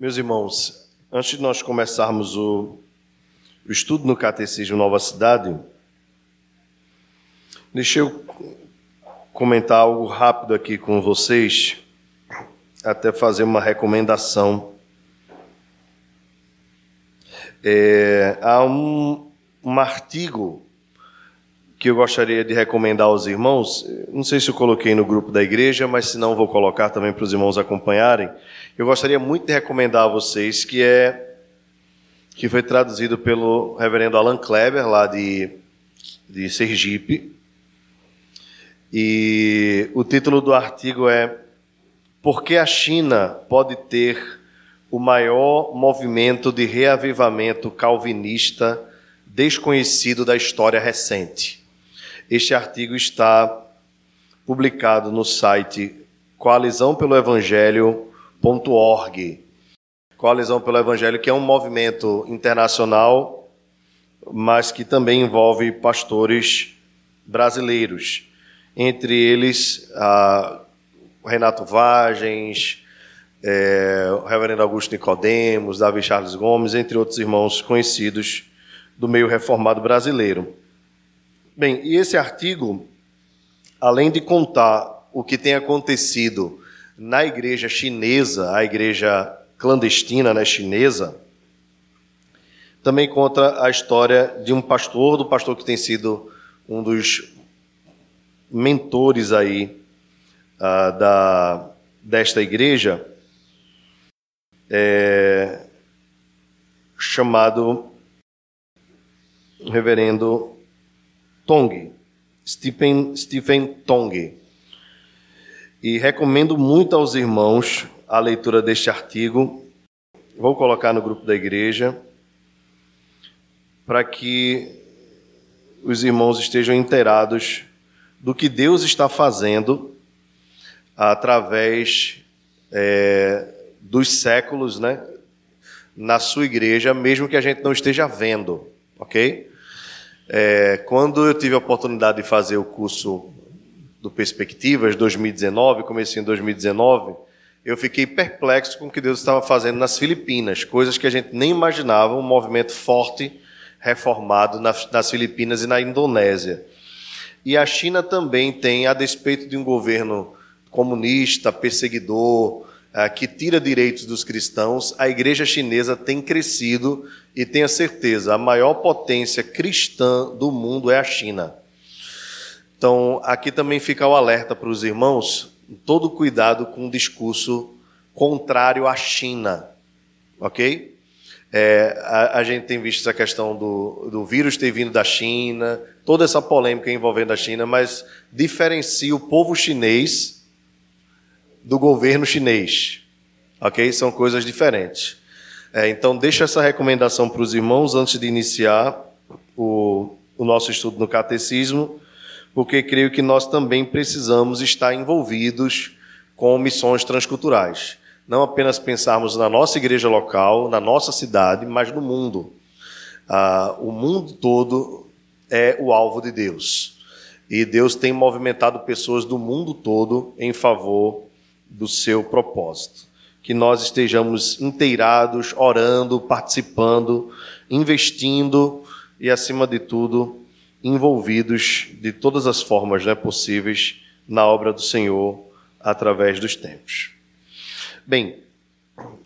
Meus irmãos, antes de nós começarmos o, o estudo no Catecismo Nova Cidade, deixa eu comentar algo rápido aqui com vocês, até fazer uma recomendação. É, há um, um artigo que eu gostaria de recomendar aos irmãos. Não sei se eu coloquei no grupo da igreja, mas se não, vou colocar também para os irmãos acompanharem. Eu gostaria muito de recomendar a vocês que é que foi traduzido pelo reverendo Alan Kleber, lá de, de Sergipe. E o título do artigo é Por que a China pode ter o maior movimento de reavivamento calvinista desconhecido da história recente? Este artigo está publicado no site coalizãopeloevangelho.org. Coalizão pelo Evangelho, que é um movimento internacional, mas que também envolve pastores brasileiros. Entre eles, Renato Vagens, é, reverendo Augusto Nicodemos, Davi Charles Gomes, entre outros irmãos conhecidos do meio reformado brasileiro. Bem, e esse artigo, além de contar o que tem acontecido na igreja chinesa, a igreja clandestina né, chinesa, também conta a história de um pastor, do pastor que tem sido um dos mentores aí uh, da, desta igreja, é, chamado reverendo Tong, Stephen, Stephen Tong. E recomendo muito aos irmãos a leitura deste artigo. Vou colocar no grupo da igreja para que os irmãos estejam inteirados do que Deus está fazendo através é, dos séculos, né, na sua igreja, mesmo que a gente não esteja vendo, ok? É, quando eu tive a oportunidade de fazer o curso do Perspectivas 2019, comecei em 2019, eu fiquei perplexo com o que Deus estava fazendo nas Filipinas, coisas que a gente nem imaginava, um movimento forte, reformado nas, nas Filipinas e na Indonésia. E a China também tem, a despeito de um governo comunista, perseguidor, que tira direitos dos cristãos, a igreja chinesa tem crescido e tenha certeza, a maior potência cristã do mundo é a China. Então, aqui também fica o alerta para os irmãos, todo cuidado com o discurso contrário à China, ok? É, a, a, gente tem visto essa questão do, do vírus ter vindo da China, toda essa polêmica envolvendo a China, mas diferencia o povo chinês do governo chinês. Ok? São coisas diferentes. É, então, deixa essa recomendação para os irmãos antes de iniciar o, o nosso estudo no catecismo, porque creio que nós também precisamos estar envolvidos com missões transculturais. Não apenas pensarmos na nossa igreja local, na nossa cidade, mas no mundo. Ah, o mundo todo é o alvo de Deus. E Deus tem movimentado pessoas do mundo todo em favor do seu propósito. Que nós estejamos inteirados, orando, participando, investindo e, acima de tudo, envolvidos de todas as formas né, possíveis na obra do Senhor através dos tempos. Bem,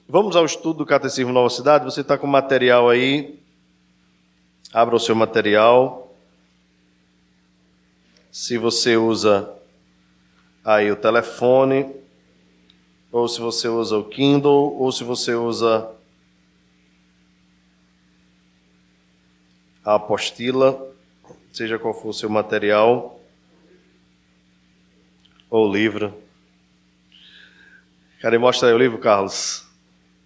vamos ao estudo do Catecismo Nova Cidade. Você está com material aí? Abra o seu material. Se você usa aí o telefone, ou se você usa o Kindle, ou se você usa a apostila, seja qual for o seu material, ou livro. Cara, mostra aí o livro, Carlos.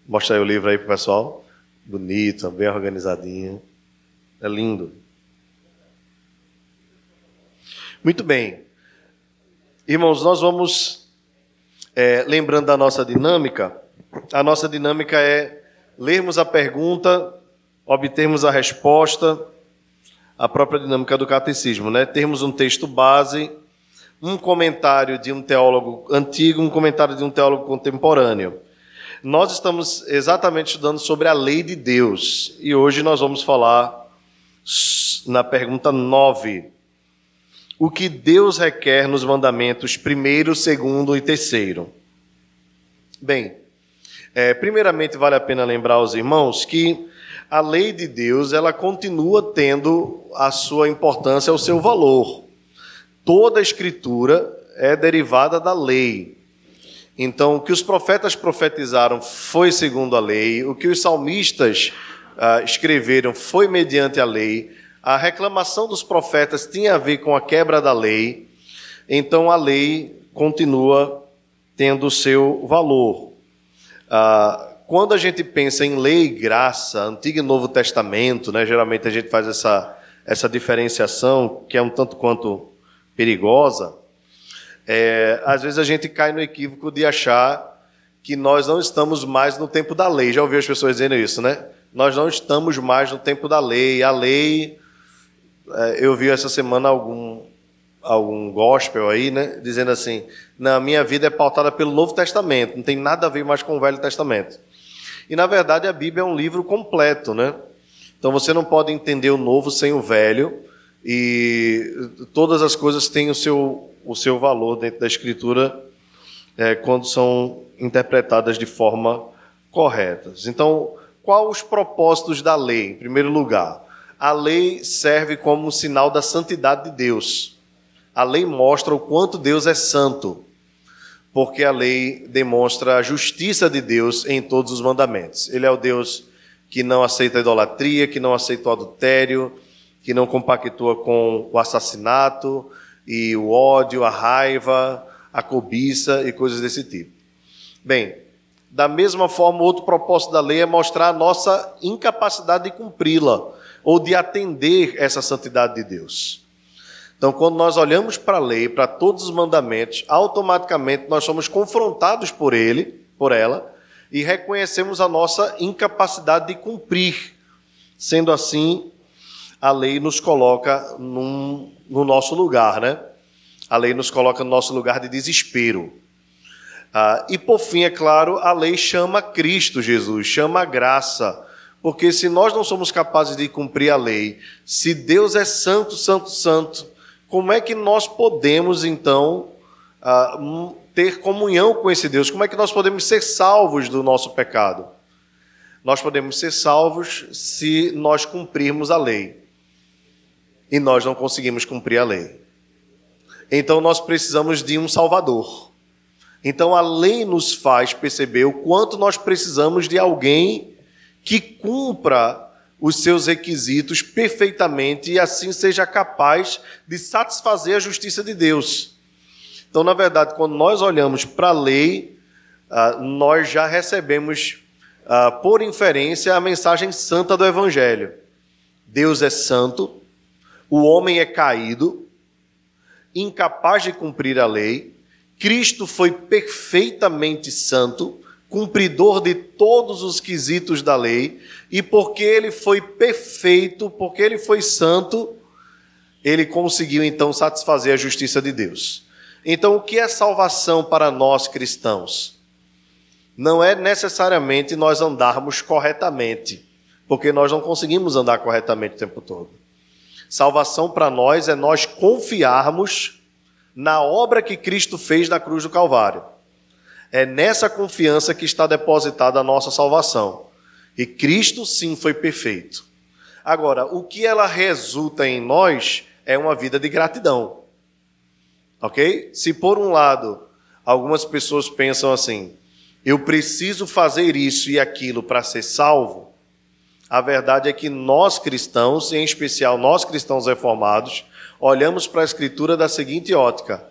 Mostra aí o livro aí pro pessoal. Bonito, bem organizadinho. É lindo. Muito bem. Irmãos, nós vamos é, lembrando da nossa dinâmica, a nossa dinâmica é lermos a pergunta, obtermos a resposta, a própria dinâmica do catecismo, né? Termos um texto base, um comentário de um teólogo antigo, um comentário de um teólogo contemporâneo. Nós estamos exatamente estudando sobre a lei de Deus e hoje nós vamos falar na pergunta 9. O que Deus requer nos mandamentos primeiro, segundo e terceiro? Bem, é, primeiramente vale a pena lembrar aos irmãos que a lei de Deus ela continua tendo a sua importância, o seu valor. Toda a escritura é derivada da lei. Então, o que os profetas profetizaram foi segundo a lei, o que os salmistas uh, escreveram foi mediante a lei, a reclamação dos profetas tinha a ver com a quebra da lei, então a lei continua tendo seu valor. Uh, quando a gente pensa em lei e graça, Antigo e Novo Testamento, né, geralmente a gente faz essa, essa diferenciação que é um tanto quanto perigosa. É, às vezes a gente cai no equívoco de achar que nós não estamos mais no tempo da lei. Já ouviu as pessoas dizendo isso, né? Nós não estamos mais no tempo da lei. A lei. É, eu vi essa semana algum, algum gospel aí, né? Dizendo assim: na minha vida é pautada pelo Novo Testamento, não tem nada a ver mais com o Velho Testamento. E na verdade a Bíblia é um livro completo, né? Então você não pode entender o novo sem o velho, e todas as coisas têm o seu o seu valor dentro da Escritura é, quando são interpretadas de forma correta. Então, quais os propósitos da lei? Em primeiro lugar, a lei serve como um sinal da santidade de Deus. A lei mostra o quanto Deus é santo, porque a lei demonstra a justiça de Deus em todos os mandamentos. Ele é o Deus que não aceita a idolatria, que não aceita o adultério, que não compactua com o assassinato, e o ódio, a raiva, a cobiça e coisas desse tipo. Bem, da mesma forma, outro propósito da lei é mostrar a nossa incapacidade de cumpri-la ou de atender essa santidade de Deus. Então, quando nós olhamos para a lei, para todos os mandamentos, automaticamente nós somos confrontados por ele, por ela, e reconhecemos a nossa incapacidade de cumprir. Sendo assim, a lei nos coloca num, no nosso lugar, né? A lei nos coloca no nosso lugar de desespero. Ah, e por fim, é claro, a lei chama Cristo Jesus, chama a graça. Porque se nós não somos capazes de cumprir a lei, se Deus é santo, santo, santo, como é que nós podemos então ah, ter comunhão com esse Deus? Como é que nós podemos ser salvos do nosso pecado? Nós podemos ser salvos se nós cumprirmos a lei e nós não conseguimos cumprir a lei. Então nós precisamos de um Salvador. Então a lei nos faz perceber o quanto nós precisamos de alguém que cumpra os seus requisitos perfeitamente e assim seja capaz de satisfazer a justiça de Deus. Então, na verdade, quando nós olhamos para a lei, ah, nós já recebemos, ah, por inferência, a mensagem santa do Evangelho. Deus é santo, o homem é caído, incapaz de cumprir a lei, Cristo foi perfeitamente santo, cumpridor de todos os quesitos da lei, e porque ele foi perfeito, porque ele foi santo, ele conseguiu então satisfazer a justiça de Deus. Então, o que é salvação para nós cristãos? Não é necessariamente nós andarmos corretamente, porque nós não conseguimos andar corretamente o tempo todo. Salvação para nós é nós confiarmos na obra que Cristo fez na cruz do Calvário. É nessa confiança que está depositada a nossa salvação. E Cristo sim foi perfeito. Agora, o que ela resulta em nós é uma vida de gratidão. Ok? Se por um lado algumas pessoas pensam assim, eu preciso fazer isso e aquilo para ser salvo, a verdade é que nós cristãos, em especial nós cristãos reformados, olhamos para a Escritura da seguinte ótica: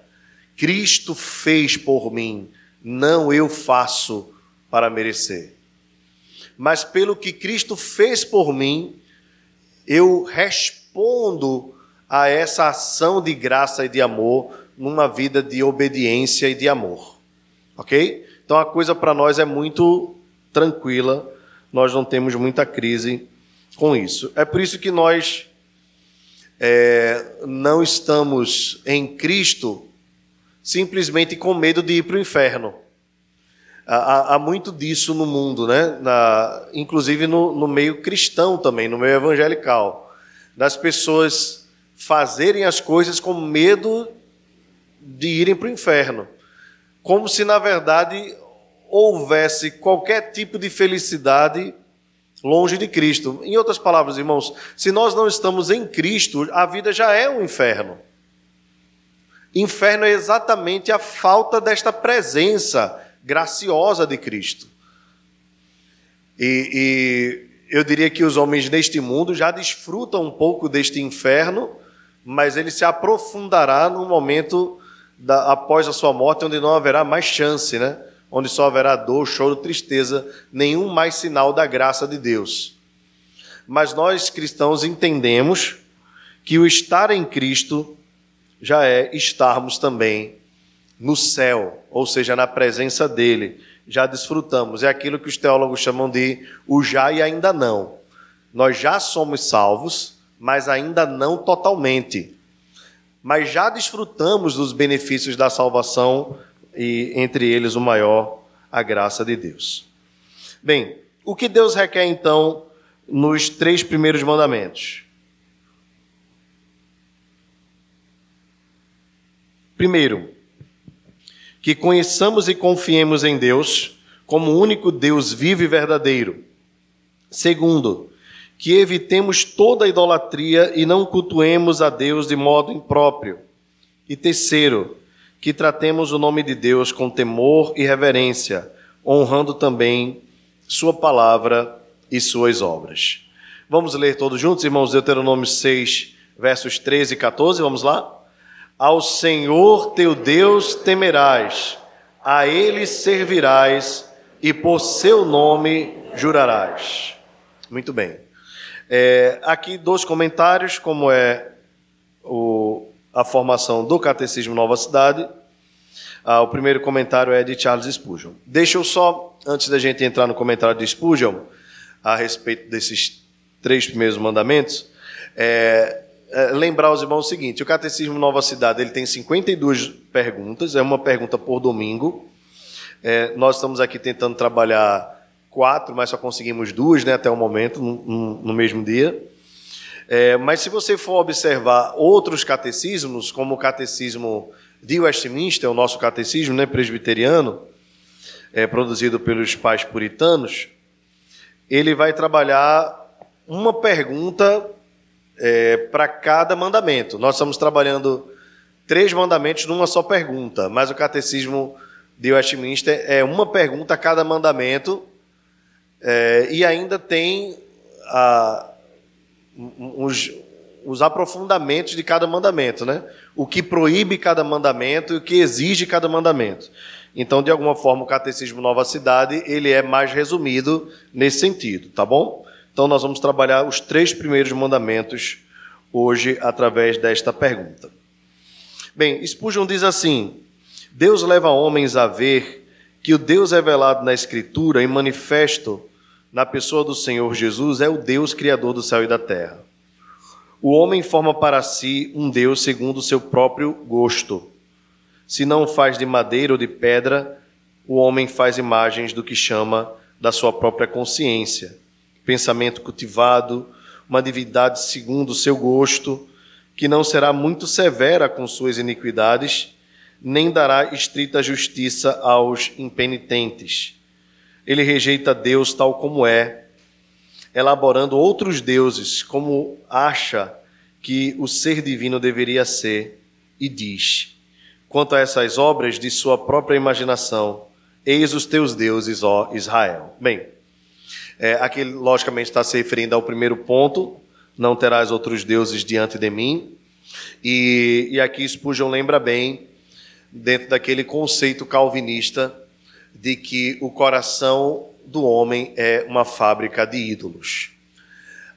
Cristo fez por mim, não eu faço para merecer. Mas pelo que Cristo fez por mim, eu respondo a essa ação de graça e de amor numa vida de obediência e de amor. Ok? Então a coisa para nós é muito tranquila nós não temos muita crise com isso. É por isso que nós é, não estamos em Cristo simplesmente com medo de ir para o inferno. Há, há muito disso no mundo, né? Na, inclusive no, no meio cristão também, no meio evangelical, das pessoas fazerem as coisas com medo de irem para o inferno, como se na verdade houvesse qualquer tipo de felicidade longe de Cristo. Em outras palavras, irmãos, se nós não estamos em Cristo, a vida já é um inferno. Inferno é exatamente a falta desta presença graciosa de Cristo. E, e, eu diria que os homens neste mundo já desfrutam um pouco deste inferno, mas ele se aprofundará no momento da, após a sua morte, onde não haverá mais chance, né? onde só haverá dor, choro, tristeza, nenhum mais sinal da graça de Deus. Mas nós cristãos entendemos que o estar em Cristo já é estarmos também no céu, ou seja, na presença dele. Já desfrutamos. É aquilo que os teólogos chamam de o já e ainda não. Nós já somos salvos, mas ainda não totalmente. Mas já desfrutamos dos benefícios da salvação e entre eles o maior, a graça de Deus. Bem, o que Deus requer então nos três primeiros mandamentos? Primeiro, que conheçamos e confiemos em Deus como o único Deus vivo e verdadeiro. Segundo, que evitemos toda idolatria e não cultuemos a Deus de modo impróprio. E terceiro, que tratemos o nome de Deus com temor e reverência, honrando também Sua palavra e Suas obras. Vamos ler todos juntos, irmãos, Deuteronômio 6, versos 13 e 14, vamos lá? Ao Senhor teu Deus temerás, a Ele servirás e por seu nome jurarás. Muito bem. É, aqui dois comentários, como é o, a formação do Catecismo Nova Cidade. Ah, o primeiro comentário é de Charles Spurgeon. Deixa eu só, antes da gente entrar no comentário de Spurgeon, a respeito desses três primeiros mandamentos, é, é, lembrar aos irmãos o seguinte: o Catecismo Nova Cidade ele tem 52 perguntas, é uma pergunta por domingo. É, nós estamos aqui tentando trabalhar quatro, mas só conseguimos duas né, até o momento, no, no mesmo dia. É, mas se você for observar outros catecismos, como o catecismo de Westminster, o nosso catecismo né, presbiteriano, é, produzido pelos pais puritanos, ele vai trabalhar uma pergunta é, para cada mandamento. Nós estamos trabalhando três mandamentos numa só pergunta, mas o catecismo de Westminster é uma pergunta a cada mandamento é, e ainda tem a, os, os aprofundamentos de cada mandamento, né? O que proíbe cada mandamento e o que exige cada mandamento. Então, de alguma forma, o Catecismo Nova Cidade ele é mais resumido nesse sentido, tá bom? Então, nós vamos trabalhar os três primeiros mandamentos hoje através desta pergunta. Bem, Spurgeon diz assim: Deus leva homens a ver que o Deus revelado na Escritura e manifesto na pessoa do Senhor Jesus é o Deus criador do céu e da terra. O homem forma para si um Deus segundo o seu próprio gosto. Se não faz de madeira ou de pedra, o homem faz imagens do que chama da sua própria consciência. Pensamento cultivado, uma divindade segundo o seu gosto, que não será muito severa com suas iniquidades, nem dará estrita justiça aos impenitentes ele rejeita Deus tal como é, elaborando outros deuses como acha que o ser divino deveria ser, e diz: quanto a essas obras de sua própria imaginação, eis os teus deuses, ó Israel. Bem, é, aqui logicamente está se referindo ao primeiro ponto: não terás outros deuses diante de mim. E, e aqui Spurgeon lembra bem, dentro daquele conceito calvinista de que o coração do homem é uma fábrica de ídolos.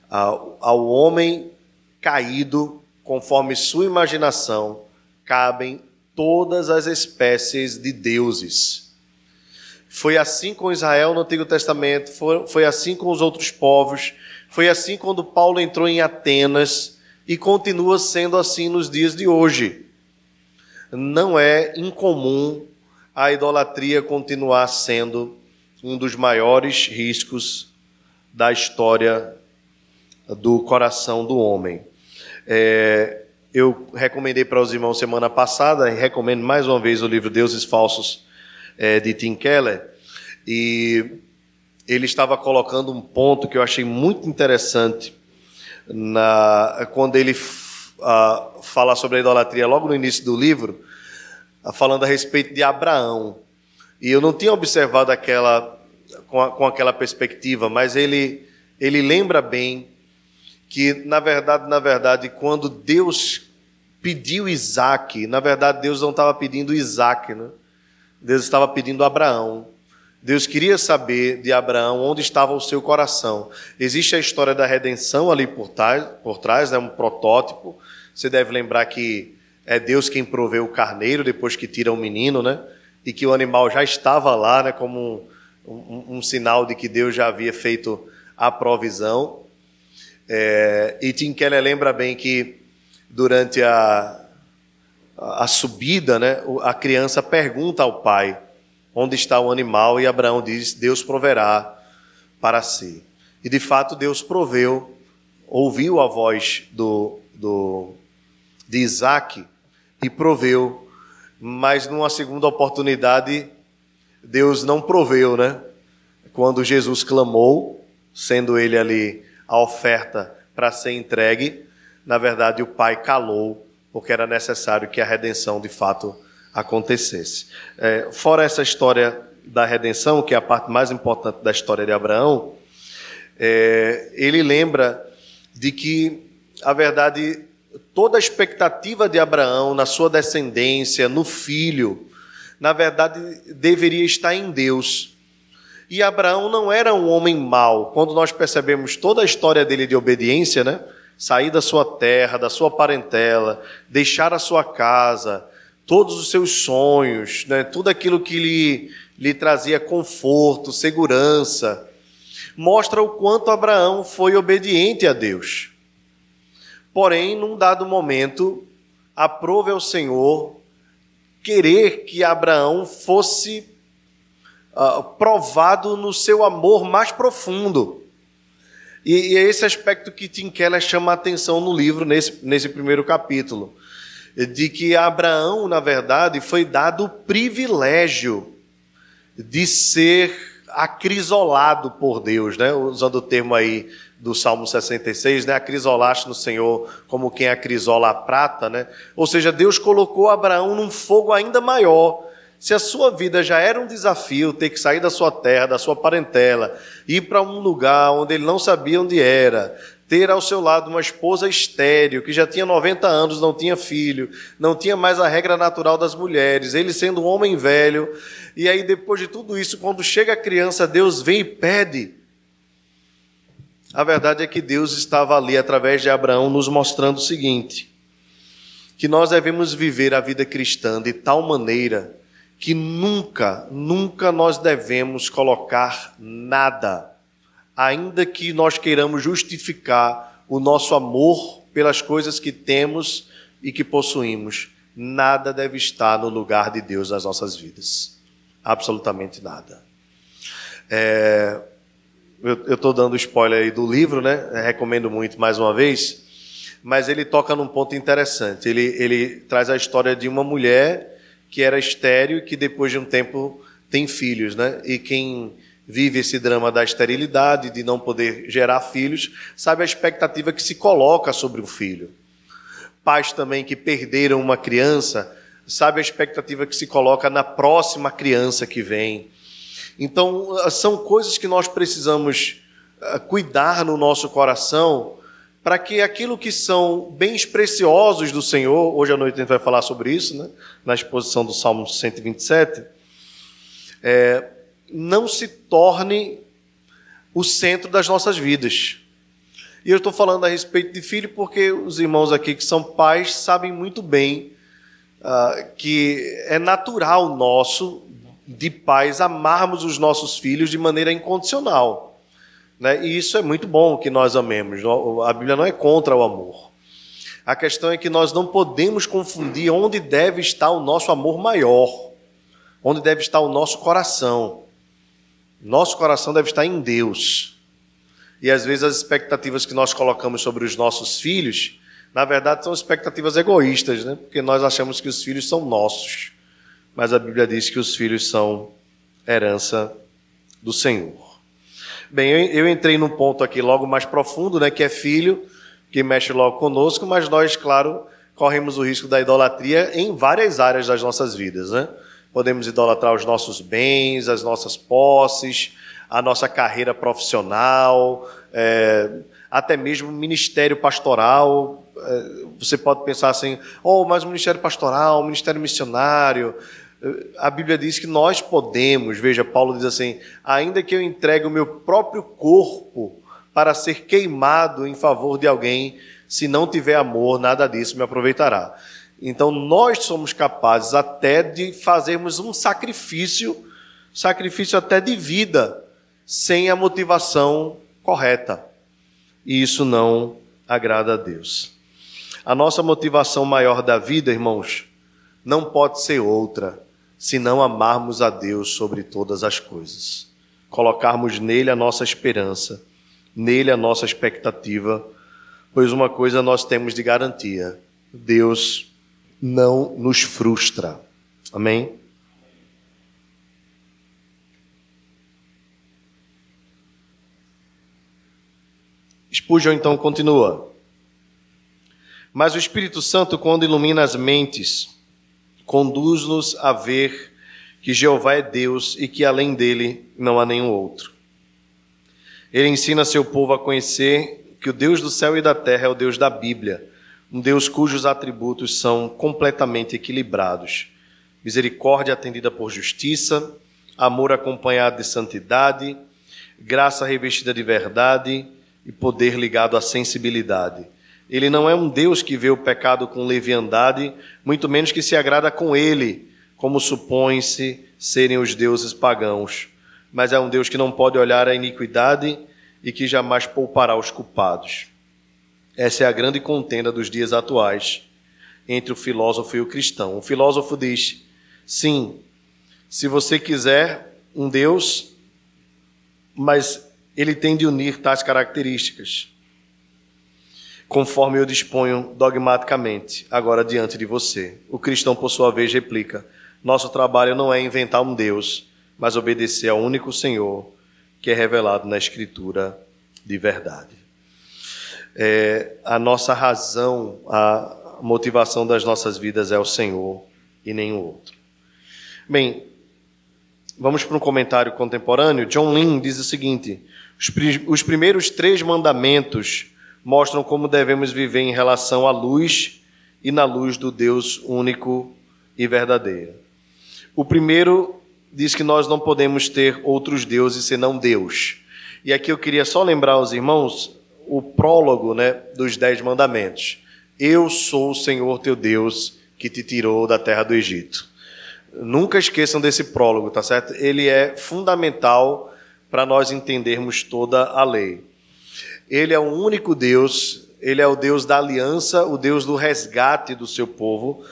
Ao homem caído, conforme sua imaginação, cabem todas as espécies de deuses. Foi assim com Israel no Antigo Testamento, foi, foi assim com os outros povos, foi assim quando Paulo entrou em Atenas e continua sendo assim nos dias de hoje. Não é incomum a idolatria continuar sendo um dos maiores riscos da história do coração do homem. É, eu recomendei para os irmãos semana passada, e recomendo mais uma vez o livro Deuses Falsos é, de Tim Keller, e ele estava colocando um ponto que eu achei muito interessante na, quando ele uh, fala sobre a idolatria logo no início do livro, uh, falando a respeito de Abraão. E eu não tinha observado aquela com, a, com aquela perspectiva, mas ele ele lembra bem que na verdade, na verdade, quando Deus pediu Isaac, na verdade Deus não estava pedindo Isaac, né? Deus estava pedindo Abraão. Deus queria saber de Abraão onde estava o seu coração. Existe a história da redenção ali por trás, por trás é um protótipo. Você deve lembrar que é Deus quem proveu o carneiro depois que tira o menino, né? E que o animal já estava lá, né? Como um, um, um sinal de que Deus já havia feito a provisão. É, e Tim Keller lembra bem que durante a, a subida, né? A criança pergunta ao pai onde está o animal, e Abraão diz: Deus proverá para si. E de fato Deus proveu, ouviu a voz do, do, de Isaac e proveu, mas numa segunda oportunidade Deus não proveu, né? Quando Jesus clamou, sendo ele ali a oferta para ser entregue, na verdade o pai calou, porque era necessário que a redenção de fato acontecesse. É, fora essa história da redenção, que é a parte mais importante da história de Abraão, é, ele lembra de que, a verdade, toda a expectativa de Abraão na sua descendência, no filho, na verdade, deveria estar em Deus. E Abraão não era um homem mau. Quando nós percebemos toda a história dele de obediência, né? Sair da sua terra, da sua parentela, deixar a sua casa, todos os seus sonhos, né? tudo aquilo que lhe, lhe trazia conforto, segurança, mostra o quanto Abraão foi obediente a Deus. Porém, num dado momento, aprove ao Senhor querer que Abraão fosse uh, provado no seu amor mais profundo. E, e é esse aspecto que Tim Keller chama a atenção no livro, nesse, nesse primeiro capítulo de que Abraão, na verdade, foi dado o privilégio de ser acrisolado por Deus, né? usando o termo aí do Salmo 66, né? Acrisolaste no Senhor como quem acrisola a prata, né? Ou seja, Deus colocou Abraão num fogo ainda maior. Se a sua vida já era um desafio, ter que sair da sua terra, da sua parentela, ir para um lugar onde ele não sabia onde era, ter ao seu lado uma esposa estéril, que já tinha 90 anos, não tinha filho, não tinha mais a regra natural das mulheres, ele sendo um homem velho, e aí depois de tudo isso, quando chega a criança, Deus vem e pede. A verdade é que Deus estava ali, através de Abraão, nos mostrando o seguinte: que nós devemos viver a vida cristã de tal maneira que nunca, nunca nós devemos colocar nada ainda que nós queiramos justificar o nosso amor pelas coisas que temos e que possuímos, nada deve estar no lugar de Deus nas nossas vidas. Absolutamente nada. É, eu estou dando spoiler aí do livro, né? recomendo muito mais uma vez. Mas ele toca num ponto interessante. Ele, ele traz a história de uma mulher que era estéreo e que depois de um tempo tem filhos, né? E quem vive esse drama da esterilidade, de não poder gerar filhos, sabe a expectativa que se coloca sobre o filho. Pais também que perderam uma criança, sabe a expectativa que se coloca na próxima criança que vem. Então, são coisas que nós precisamos ah, cuidar no nosso coração para que aquilo que são bens preciosos do Senhor, hoje à noite a gente vai falar sobre isso, né? na exposição do Salmo 127, é, não se torne o centro das nossas vidas. E eu estou falando a respeito de filho porque os irmãos aqui que são pais sabem muito bem uh, que é natural nosso, de pais, amarmos os nossos filhos de maneira incondicional. Né? E isso é muito bom que nós amemos. A Bíblia não é contra o amor. A questão é que nós não podemos confundir onde deve estar o nosso amor maior. onde deve estar o nosso coração. Nosso coração deve estar em Deus. E às vezes as expectativas que nós colocamos sobre os nossos filhos, na verdade, são expectativas egoístas, né? porque nós achamos que os filhos são nossos. Mas a Bíblia diz que os filhos são herança do Senhor. Bem, eu entrei num ponto aqui logo mais profundo, né, que é filho, que mexe logo conosco, mas nós, claro, corremos o risco da idolatria em várias áreas das nossas vidas, né? Podemos idolatrar os nossos bens, as nossas posses, a nossa carreira profissional, é, até mesmo ministério pastoral. É, você pode pensar assim, oh, mas o ministério pastoral, o ministério missionário, a Bíblia diz que nós podemos, veja, Paulo diz assim: ainda que eu entregue o meu próprio corpo para ser queimado em favor de alguém, se não tiver amor, nada disso me aproveitará. Então nós somos capazes até de fazermos um sacrifício, sacrifício até de vida, sem a motivação correta. E isso não agrada a Deus. A nossa motivação maior da vida, irmãos, não pode ser outra se não amarmos a Deus sobre todas as coisas, colocarmos nele a nossa esperança, nele a nossa expectativa, pois uma coisa nós temos de garantia: Deus não nos frustra. Amém? Spurgeon então continua. Mas o Espírito Santo, quando ilumina as mentes, conduz-nos a ver que Jeová é Deus e que além dele não há nenhum outro. Ele ensina seu povo a conhecer que o Deus do céu e da terra é o Deus da Bíblia, um Deus cujos atributos são completamente equilibrados: misericórdia atendida por justiça, amor acompanhado de santidade, graça revestida de verdade e poder ligado à sensibilidade ele não é um Deus que vê o pecado com leviandade, muito menos que se agrada com ele, como supõe-se serem os deuses pagãos. Mas é um Deus que não pode olhar a iniquidade e que jamais poupará os culpados. Essa é a grande contenda dos dias atuais entre o filósofo e o cristão. O filósofo diz: sim, se você quiser um Deus, mas ele tem de unir tais características conforme eu disponho dogmaticamente agora diante de você. O cristão, por sua vez, replica: Nosso trabalho não é inventar um Deus, mas obedecer ao único Senhor que é revelado na Escritura de verdade. É, a nossa razão, a motivação das nossas vidas é o Senhor e nenhum outro. Bem, vamos para um comentário contemporâneo. John Lynn diz o seguinte: os, os primeiros três mandamentos mostram como devemos viver em relação à luz e na luz do Deus único e verdadeiro. O primeiro diz que nós não podemos ter outros deuses senão Deus. E aqui eu queria só lembrar aos irmãos o prólogo né, dos Dez Mandamentos. Eu sou o Senhor teu Deus que te tirou da terra do Egito. Nunca esqueçam desse prólogo, tá certo? Ele é fundamental para nós entendermos toda a lei. Ele é o único Deus, ele é o Deus da aliança, o Deus do resgate do seu povo,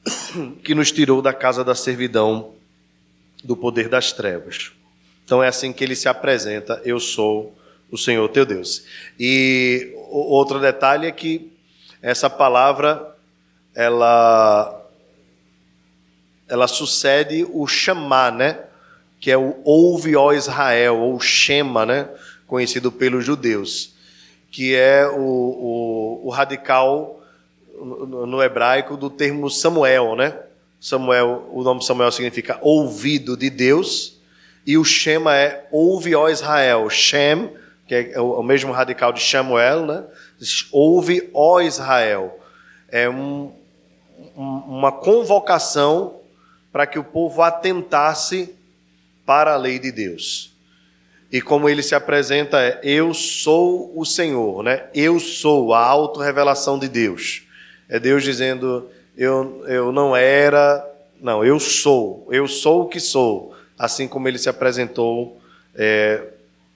que nos tirou da casa da servidão, do poder das trevas. Então é assim que ele se apresenta: Eu sou o Senhor teu Deus. E outro detalhe é que essa palavra ela ela sucede o chamar, né? Que é o ouve ó Israel ou Shema, né? Conhecido pelos judeus que é o, o, o radical no, no, hebraico do termo Samuel, né? Samuel, o nome Samuel significa ouvido de Deus, e o Shema é ouve, ó Israel. Shem, que é o, o mesmo radical de Samuel, né? Ouve, ó Israel. É um, uma convocação para que o povo atentasse para a lei de Deus. E como ele se apresenta é: Eu sou o Senhor, né? Eu sou a autorrevelação de Deus. É Deus dizendo: eu, eu não era, não, eu sou, eu sou o que sou. Assim como ele se apresentou é,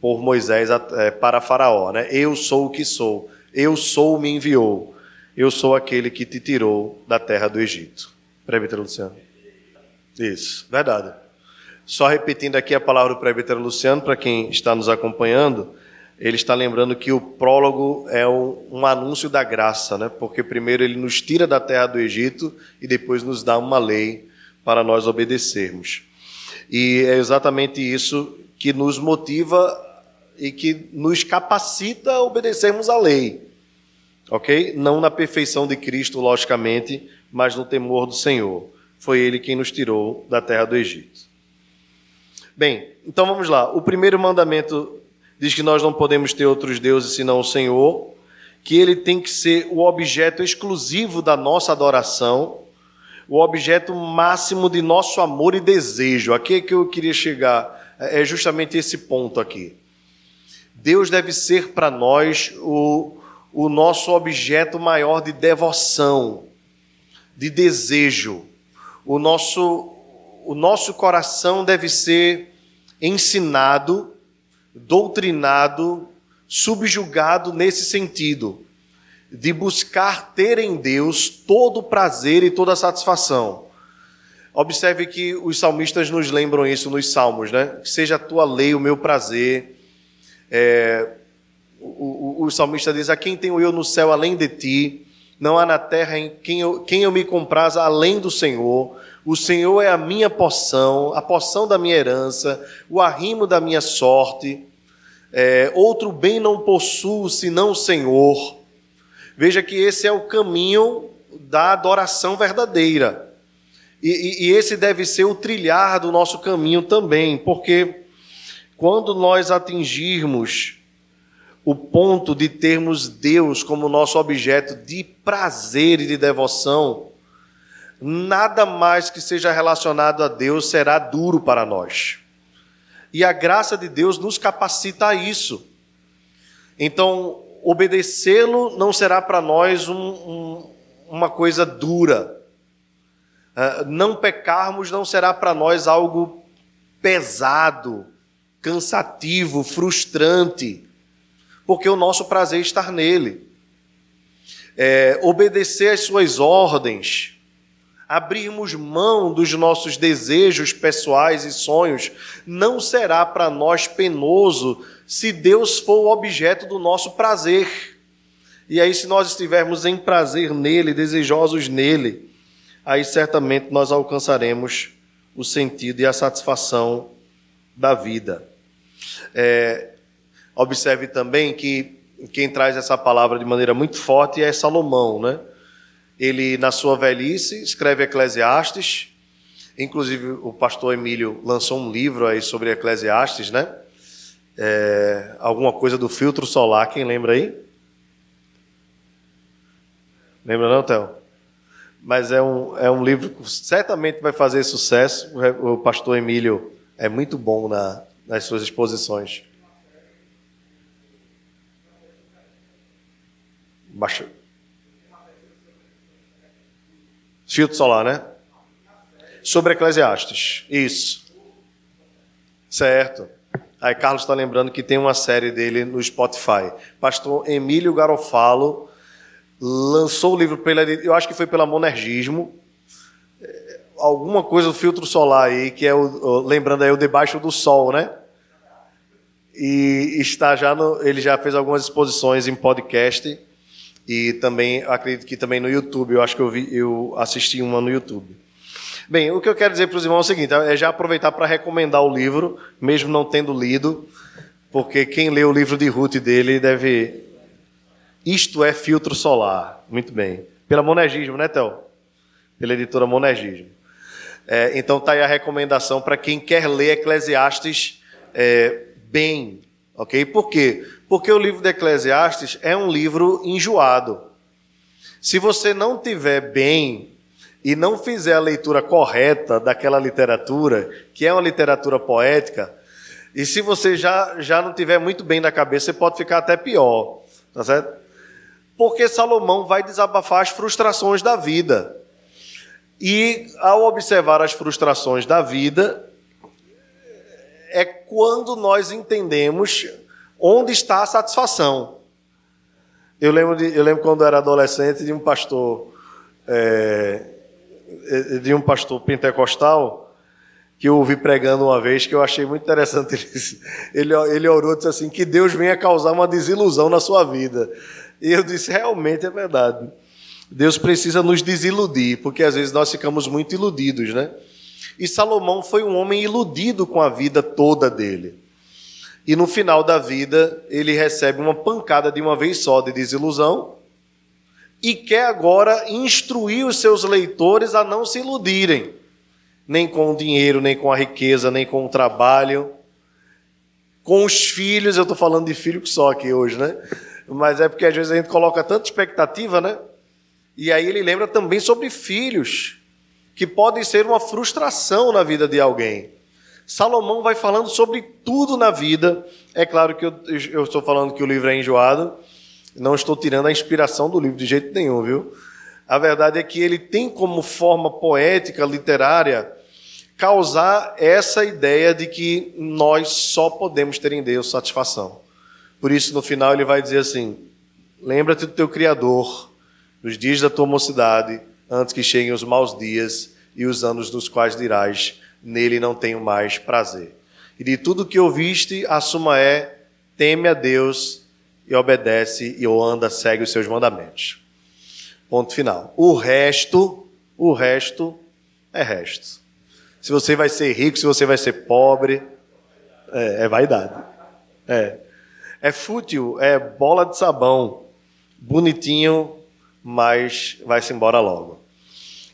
por Moisés é, para Faraó, né? Eu sou o que sou, eu sou me enviou, eu sou aquele que te tirou da terra do Egito. Presbítero Luciano. Isso, verdade. Só repetindo aqui a palavra do presbítero Luciano, para quem está nos acompanhando, ele está lembrando que o prólogo é um, um, anúncio da graça, né? porque primeiro ele nos tira da terra do Egito e depois nos dá uma lei para nós obedecermos. E é exatamente isso que nos motiva e que nos capacita a obedecermos a lei. Ok? Não na perfeição de Cristo, logicamente, mas no temor do Senhor. Foi Ele quem nos tirou da terra do Egito. Bem, então vamos lá. O primeiro mandamento diz que nós não podemos ter outros deuses senão o Senhor, que ele tem que ser o objeto exclusivo da nossa adoração, o objeto máximo de nosso amor e desejo. Aqui é que eu queria chegar, é justamente esse ponto aqui. Deus deve ser para nós o, o nosso objeto maior de devoção, de desejo. O nosso, o nosso coração deve ser ensinado, doutrinado, subjugado nesse sentido, de buscar ter em Deus todo o prazer e toda a satisfação. Observe que os salmistas nos lembram isso nos salmos, né? Que seja a tua lei o meu prazer. É, o, o, o, salmista diz: A quem tenho eu no céu além de ti? Não há na terra em quem eu, quem eu me compraza além do Senhor. O Senhor é a minha poção, a poção da minha herança, o arrimo da minha sorte. É, outro bem não possuo senão o Senhor. Veja que esse é o caminho da adoração verdadeira. E, e, e esse deve ser o trilhar do nosso caminho também, porque quando nós atingirmos o ponto de termos Deus como nosso objeto de prazer e de devoção, nada mais que seja relacionado a Deus será duro para nós. E a graça de Deus nos capacita a isso. Então, obedecê-lo não será para nós um, um, uma coisa dura. Uh, não pecarmos não será para nós algo pesado, cansativo, frustrante, porque o nosso prazer está nele. É, obedecer às suas ordens, abrirmos mão dos nossos desejos pessoais e sonhos, não será para nós penoso se Deus for o objeto do nosso prazer. E aí, se nós estivermos em prazer nele, desejosos nele, aí certamente nós alcançaremos o sentido e a satisfação da vida. É, observe também que quem traz essa palavra de maneira muito forte é Salomão, né? Ele, na sua velhice, escreve Eclesiastes. Inclusive, o pastor Emílio lançou um livro aí sobre Eclesiastes, né? É, alguma coisa do filtro solar, quem lembra aí? Lembra não, Théo? Mas é um, é um livro que certamente vai fazer sucesso. O pastor Emílio é muito bom na, nas suas exposições. Baixa. Filtro solar, né? Sobre Eclesiastes. Isso. Certo. Aí Carlos está lembrando que tem uma série dele no Spotify. Pastor Emílio Garofalo lançou o livro pela, eu acho que foi pela Monergismo, é, alguma coisa do filtro solar aí, que é o, lembrando aí o debaixo do sol, né? E está já no, ele já fez algumas exposições em podcast e também acredito que também no YouTube. Eu acho que eu vi, eu assisti uma no YouTube. Bem, o que eu quero dizer para os irmãos é o seguinte: é já aproveitar para recomendar o livro, mesmo não tendo lido, porque quem lê o livro de Ruth dele deve. Isto é filtro solar. Muito bem. Pela Monegismo, né, Théo? Pela editora Monegismo. É, então tá aí a recomendação para quem quer ler Eclesiastes é, bem, ok? Por quê? Porque o livro de Eclesiastes é um livro enjoado. Se você não tiver bem e não fizer a leitura correta daquela literatura, que é uma literatura poética, e se você já, já não tiver muito bem na cabeça, você pode ficar até pior, tá certo? Porque Salomão vai desabafar as frustrações da vida. E ao observar as frustrações da vida, é quando nós entendemos Onde está a satisfação? Eu lembro, de, eu lembro quando eu era adolescente de um pastor, é, de um pastor pentecostal, que eu ouvi pregando uma vez, que eu achei muito interessante. Ele, ele orou e disse assim: que Deus venha causar uma desilusão na sua vida. E eu disse: realmente é verdade. Deus precisa nos desiludir, porque às vezes nós ficamos muito iludidos, né? E Salomão foi um homem iludido com a vida toda dele. E no final da vida, ele recebe uma pancada de uma vez só de desilusão e quer agora instruir os seus leitores a não se iludirem, nem com o dinheiro, nem com a riqueza, nem com o trabalho. Com os filhos, eu estou falando de filho só aqui hoje, né? Mas é porque às vezes a gente coloca tanta expectativa, né? E aí ele lembra também sobre filhos, que podem ser uma frustração na vida de alguém. Salomão vai falando sobre tudo na vida. É claro que eu, eu estou falando que o livro é enjoado, não estou tirando a inspiração do livro de jeito nenhum, viu? A verdade é que ele tem como forma poética, literária, causar essa ideia de que nós só podemos ter em Deus satisfação. Por isso, no final, ele vai dizer assim: Lembra-te do teu Criador, nos dias da tua mocidade, antes que cheguem os maus dias e os anos dos quais dirás: Nele não tenho mais prazer. E de tudo que ouviste, a suma é: teme a Deus e obedece e ou anda, segue os seus mandamentos. Ponto final. O resto, o resto é resto. Se você vai ser rico, se você vai ser pobre, é, é vaidade. É. É fútil, é bola de sabão, bonitinho, mas vai-se embora logo.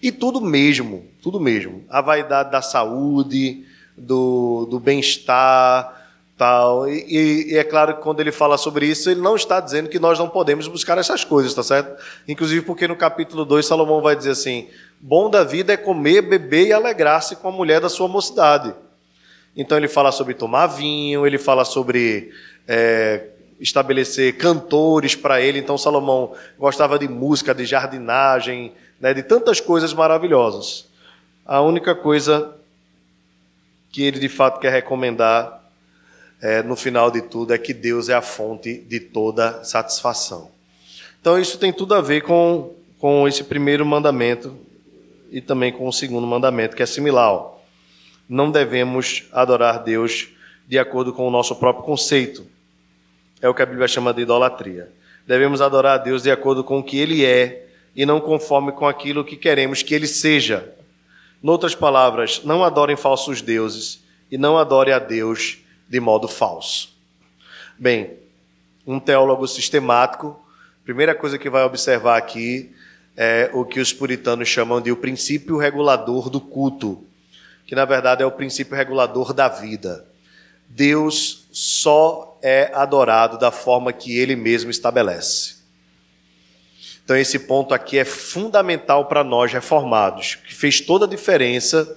E tudo mesmo, tudo mesmo. A vaidade da saúde, do, do bem-estar, tal. E, e, é claro que quando ele fala sobre isso, ele não está dizendo que nós não podemos buscar essas coisas, tá certo? Inclusive porque no capítulo 2 Salomão vai dizer assim: bom da vida é comer, beber e alegrar-se com a mulher da sua mocidade. Então ele fala sobre tomar vinho, ele fala sobre é, estabelecer cantores para ele. Então Salomão gostava de música, de jardinagem, né, de tantas coisas maravilhosas. A única coisa que ele de fato quer recomendar é, no final de tudo, é que Deus é a fonte de toda satisfação. Então, isso tem tudo a ver com, com esse primeiro mandamento e também com o segundo mandamento, que é similar. Ó. Não devemos adorar Deus de acordo com o nosso próprio conceito. É o que a Bíblia chama de idolatria. Devemos adorar a Deus de acordo com o que Ele é e não conforme com aquilo que queremos que Ele seja. Em outras palavras, não adorem falsos deuses e não adore a Deus de modo falso. Bem, um teólogo sistemático, primeira coisa que vai observar aqui é o que os puritanos chamam de o princípio regulador do culto, que na verdade é o princípio regulador da vida. Deus só é adorado da forma que ele mesmo estabelece. Então, esse ponto aqui é fundamental para nós reformados, que fez toda a diferença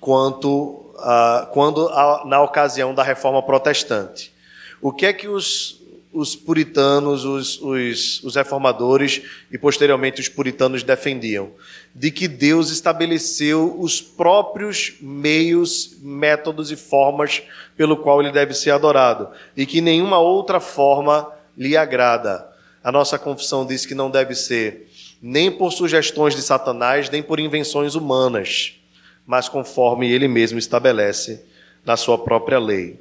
quanto uh, quando uh, na ocasião da reforma protestante. O que é que os, os puritanos, os, os, os reformadores e posteriormente os puritanos defendiam? De que Deus estabeleceu os próprios meios, métodos e formas pelo qual ele deve ser adorado e que nenhuma outra forma lhe agrada. A nossa confissão diz que não deve ser nem por sugestões de Satanás, nem por invenções humanas mas conforme ele mesmo estabelece na sua própria lei.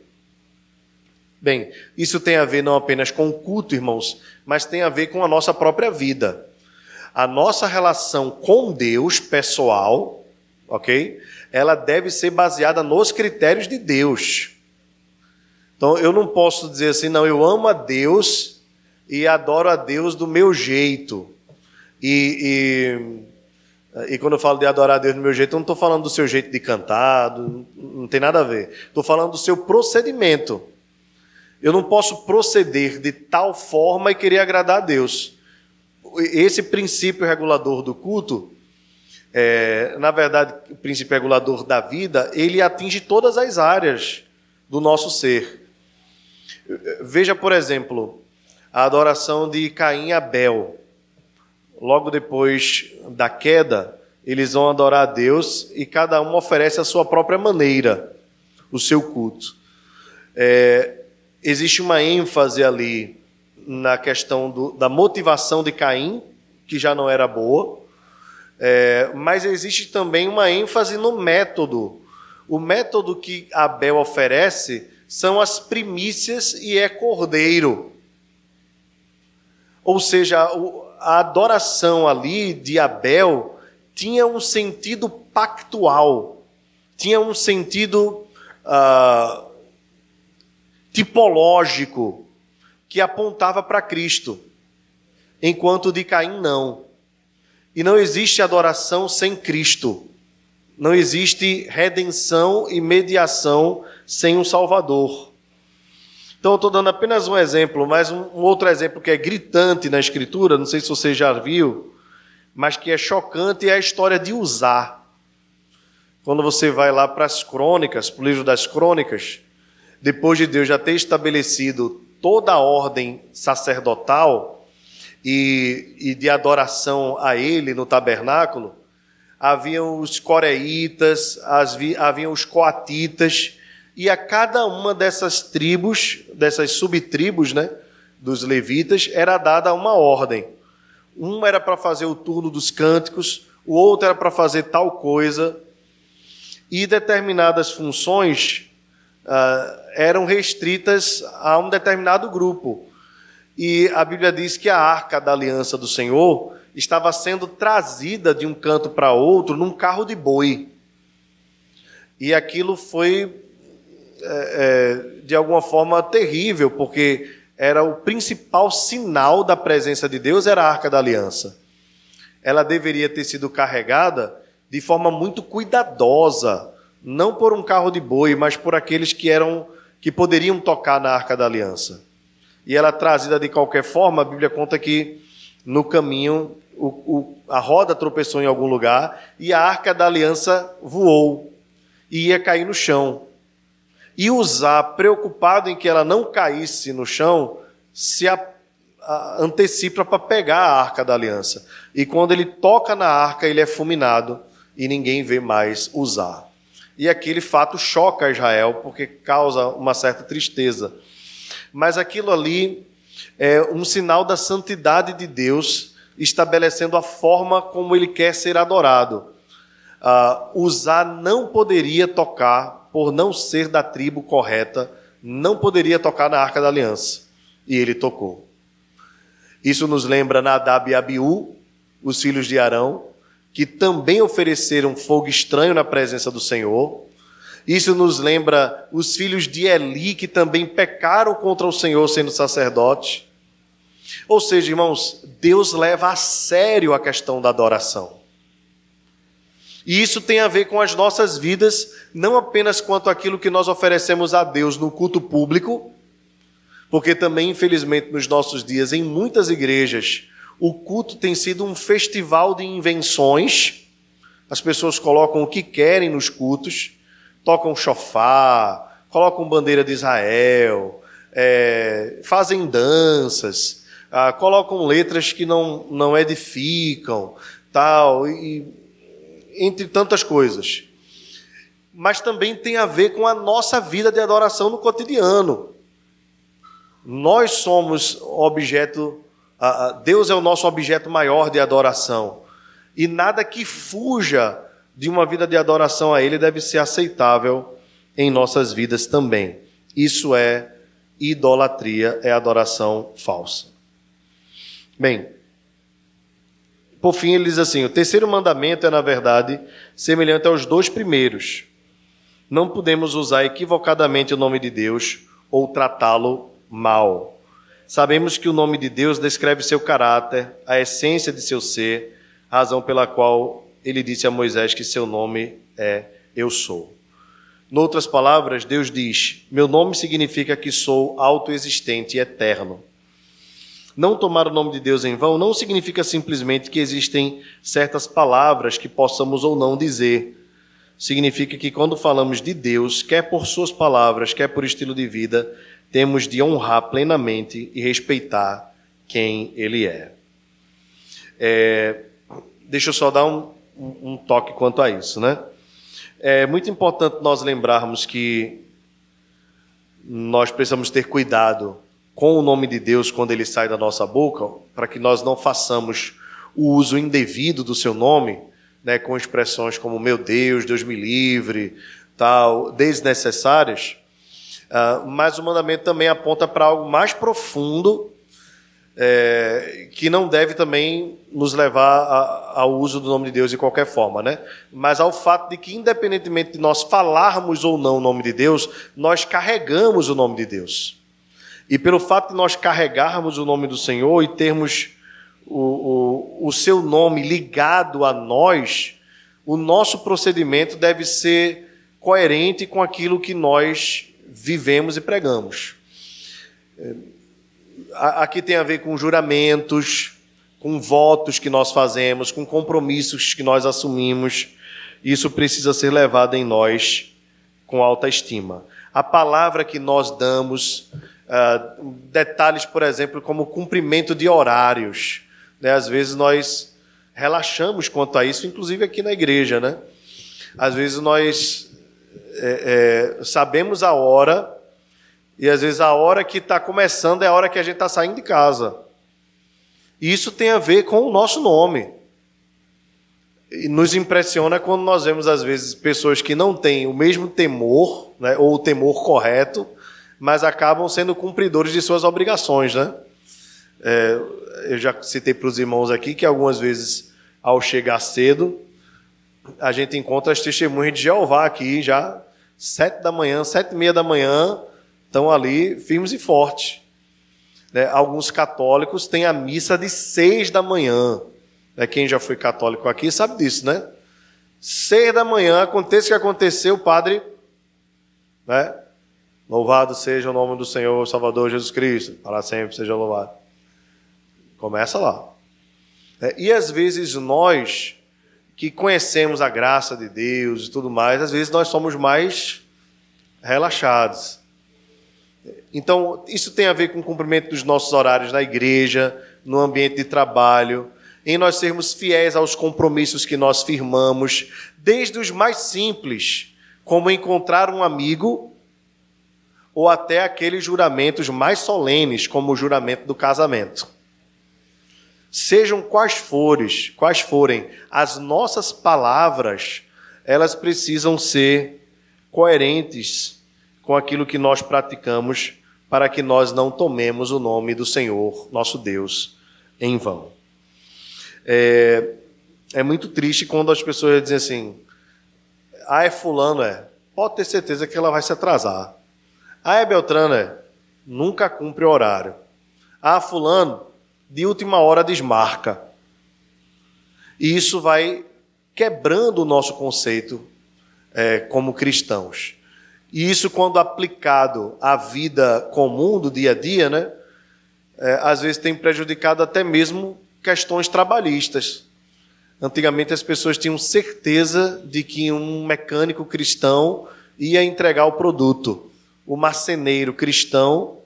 Bem, isso tem a ver não apenas com o culto, irmãos, mas tem a ver com a nossa própria vida. A nossa relação com Deus pessoal, ok? Ela deve ser baseada nos critérios de Deus. Então eu não posso dizer assim, não, eu amo a Deus e adoro a Deus do meu jeito. E, e e quando eu falo de adorar a Deus do meu jeito, eu não estou falando do seu jeito de cantar, não tem nada a ver. Estou falando do seu procedimento. Eu não posso proceder de tal forma e querer agradar a Deus. Esse princípio regulador do culto, é, na verdade, o princípio regulador da vida, ele atinge todas as áreas do nosso ser. Veja, por exemplo, a adoração de Caim e Abel logo depois da queda, eles vão adorar a Deus e cada um oferece a sua própria maneira o seu culto. É, existe uma ênfase ali na questão do, da motivação de Caim, que já não era boa, é, mas existe também uma ênfase no método. o método que Abel oferece são as primícias e é cordeiro. Ou seja, a adoração ali de Abel tinha um sentido pactual, tinha um sentido uh, tipológico que apontava para Cristo, enquanto de Caim não. E não existe adoração sem Cristo. Não existe redenção e mediação sem um Salvador. Então, estou dando apenas um exemplo, mas um, um, outro exemplo que é gritante na Escritura, não sei se você já viu, mas que é chocante, é a história de Usar. Quando você vai lá para as crônicas, para o livro das crônicas, depois de Deus já ter estabelecido toda a ordem sacerdotal e, e de adoração a Ele no tabernáculo, haviam os coreitas, haviam os coatitas, e a cada uma dessas tribos, dessas subtribos, né, dos levitas, era dada uma ordem. Um era para fazer o turno dos cânticos, o outro era para fazer tal coisa, e determinadas funções uh, eram restritas a um determinado grupo. E a Bíblia diz que a arca da aliança do Senhor estava sendo trazida de um canto para outro num carro de boi. E aquilo foi, é, é, de alguma forma, terrível, porque era o principal sinal da presença de Deus era a arca da aliança. Ela deveria ter sido carregada de forma muito cuidadosa, não por um carro de boi, mas por aqueles que eram que poderiam tocar na arca da aliança. E ela trazida de qualquer forma, a Bíblia conta que no caminho o, o, a roda tropeçou em algum lugar e a arca da aliança voou e ia cair no chão. E Uzá, preocupado em que ela não caísse no chão, se a, a, antecipa para pegar a arca da aliança. E quando ele toca na arca, ele é fulminado e ninguém vê mais Uzá. E aquele fato choca Israel, porque causa uma certa tristeza. Mas aquilo ali é um sinal da santidade de Deus, estabelecendo a forma como ele quer ser adorado. Uh, Uzá não poderia tocar, por não ser da tribo correta, não poderia tocar na arca da aliança. E ele tocou. Isso nos lembra Nadab e Abiú, os filhos de Arão, que também ofereceram fogo estranho na presença do Senhor. Isso nos lembra os filhos de Eli, que também pecaram contra o Senhor sendo sacerdote. Ou seja, irmãos, Deus leva a sério a questão da adoração. E isso tem a ver com as nossas vidas, não apenas quanto aquilo que nós oferecemos a Deus no culto público, porque também, infelizmente, nos nossos dias, em muitas igrejas, o culto tem sido um festival de invenções. As pessoas colocam o que querem nos cultos, tocam chofar, colocam bandeira de Israel, é, fazem danças, ah, colocam letras que não, não edificam, tal, e, entre tantas coisas. Mas também tem a ver com a nossa vida de adoração no cotidiano. Nós somos objeto Deus é o nosso objeto maior de adoração. E nada que fuja de uma vida de adoração a Ele deve ser aceitável em nossas vidas também. Isso é idolatria, é adoração falsa. Bem, por fim, ele diz assim: o terceiro mandamento é, na verdade, semelhante aos dois primeiros. Não podemos usar equivocadamente o nome de Deus ou tratá-lo mal. Sabemos que o nome de Deus descreve seu caráter, a essência de seu ser, razão pela qual ele disse a Moisés que seu nome é Eu Sou. Noutras palavras, Deus diz: Meu nome significa que sou autoexistente e eterno. Não tomar o nome de Deus em vão não significa simplesmente que existem certas palavras que possamos ou não dizer. Significa que quando falamos de Deus, quer por suas palavras, quer por estilo de vida, temos de honrar plenamente e respeitar quem Ele é. é deixa eu só dar um, um, toque quanto a isso, né? É muito importante nós lembrarmos que nós precisamos ter cuidado com o nome de Deus quando ele sai da nossa boca, para que nós não façamos o uso indevido do seu nome, né, com expressões como meu Deus, Deus me livre, tal, desnecessárias, uh, mas o mandamento também aponta para algo mais profundo é, que não deve também nos levar ao uso do nome de Deus de qualquer forma, né? Mas ao fato de que, independentemente de nós falarmos ou não o nome de Deus, nós carregamos o nome de Deus. E pelo fato de nós carregarmos o nome do Senhor e termos o, o, o seu nome ligado a nós, o nosso procedimento deve ser coerente com aquilo que nós vivemos e pregamos. É, aqui tem a ver com juramentos, com votos que nós fazemos, com compromissos que nós assumimos. Isso precisa ser levado em nós com alta estima. A palavra que nós damos, uh, detalhes, por exemplo, como cumprimento de horários. Né? Às vezes nós relaxamos quanto a isso, inclusive aqui na igreja. Né? Às vezes nós é, é, sabemos a hora e às vezes a hora que está começando é a hora que a gente está saindo de casa. E isso tem a ver com o nosso nome. E nos impressiona quando nós vemos, às vezes, pessoas que não têm o mesmo temor, né, ou o temor correto, mas acabam sendo cumpridores de suas obrigações. Né? É, eu já citei para os irmãos aqui que algumas vezes, ao chegar cedo, a gente encontra as testemunhas de Jeová aqui já, sete da manhã, sete e meia da manhã, estão ali firmes e fortes. Né? Alguns católicos têm a missa de seis da manhã. Né? Quem já foi católico aqui sabe disso, né? Seis da manhã, aconteça o que aconteceu, o padre, né? Louvado seja o nome do Senhor Salvador Jesus Cristo, para sempre seja louvado. Começa lá. É, e às vezes nós, que conhecemos a graça de Deus e tudo mais, às vezes nós somos mais relaxados. Então, isso tem a ver com o cumprimento dos nossos horários na igreja, no ambiente de trabalho, em nós sermos fiéis aos compromissos que nós firmamos, desde os mais simples, como encontrar um amigo, ou até aqueles juramentos mais solenes, como o juramento do casamento. Sejam quais fores, quais forem as nossas palavras, elas precisam ser coerentes com aquilo que nós praticamos para que nós não tomemos o nome do Senhor, nosso Deus, em vão. É, é muito triste quando as pessoas dizem assim: ah, é Fulano, é. Pode ter certeza que ela vai se atrasar. Ah, é Beltrano, é. Nunca cumpre o horário. Ah, Fulano, de última hora desmarca. E isso vai quebrando o nosso conceito é, como cristãos. E isso, quando aplicado à vida comum do dia a dia, né, é, às vezes tem prejudicado até mesmo questões trabalhistas. Antigamente as pessoas tinham certeza de que um mecânico cristão ia entregar o produto. O marceneiro cristão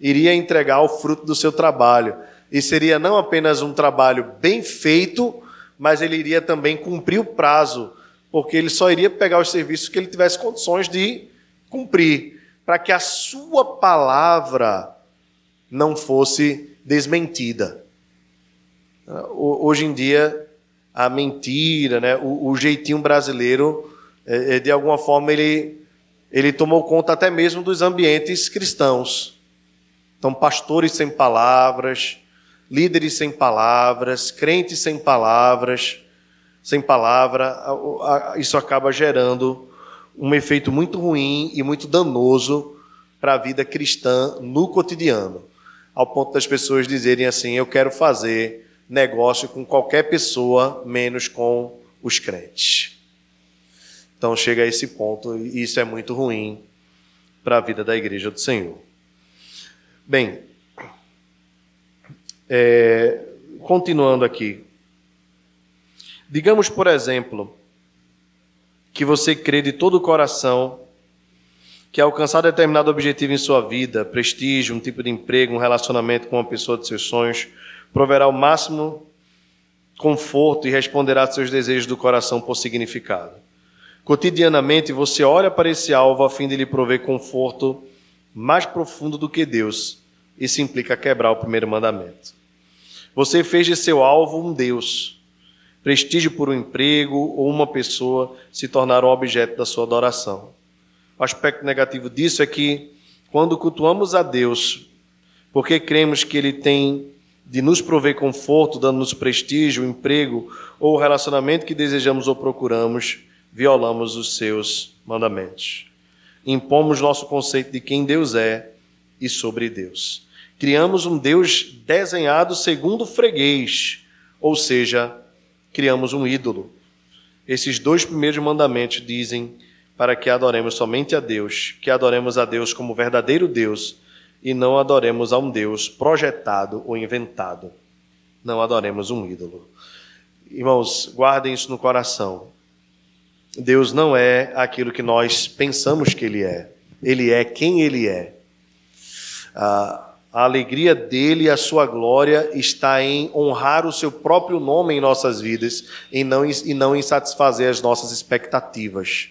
iria entregar o fruto do seu trabalho. E seria não apenas um trabalho bem feito, mas ele iria também cumprir o prazo, porque ele só iria pegar os serviços que ele tivesse condições de cumprir, para que a sua palavra não fosse desmentida. Hoje em dia, a mentira, né, o, o jeitinho brasileiro, é, é, de alguma forma, ele, ele tomou conta até mesmo dos ambientes cristãos. Então, pastores sem palavras, líderes sem palavras, crentes sem palavras, sem palavra, isso acaba gerando um efeito muito ruim e muito danoso para a vida cristã no cotidiano, ao ponto das pessoas dizerem assim: eu quero fazer negócio com qualquer pessoa, menos com os crentes. Então chega a esse ponto e isso é muito ruim para a vida da igreja do Senhor. Bem, é, continuando aqui. Digamos, por exemplo, que você crê de todo o coração que alcançar determinado objetivo em sua vida, prestígio, um tipo de emprego, um relacionamento com uma pessoa de seus sonhos, proverá o máximo conforto e responderá a seus desejos do coração por significado. Cotidianamente você olha para esse alvo a fim de lhe prover conforto mais profundo do que Deus. Isso implica quebrar o primeiro mandamento. Você fez de seu alvo um Deus prestígio por um emprego ou uma pessoa se tornaram objeto da sua adoração. O aspecto negativo disso é que, quando cultuamos a Deus, porque cremos que Ele tem de nos prover conforto, dando-nos prestígio, emprego ou o relacionamento que desejamos ou procuramos, violamos os seus mandamentos. Impomos nosso conceito de quem Deus é e sobre Deus. Criamos um Deus desenhado segundo freguês, ou seja, criamos um ídolo. Esses dois primeiros mandamentos dizem para que adoremos somente a Deus, que adoremos a Deus como verdadeiro Deus e não adoremos a um Deus projetado ou inventado. Não adoremos um ídolo. Irmãos, guardem isso no coração. Deus não é aquilo que nós pensamos que Ele é. Ele é quem Ele é. A, alegria dele e a sua glória está em honrar o seu próprio nome em nossas vidas e não, e não em satisfazer as nossas expectativas.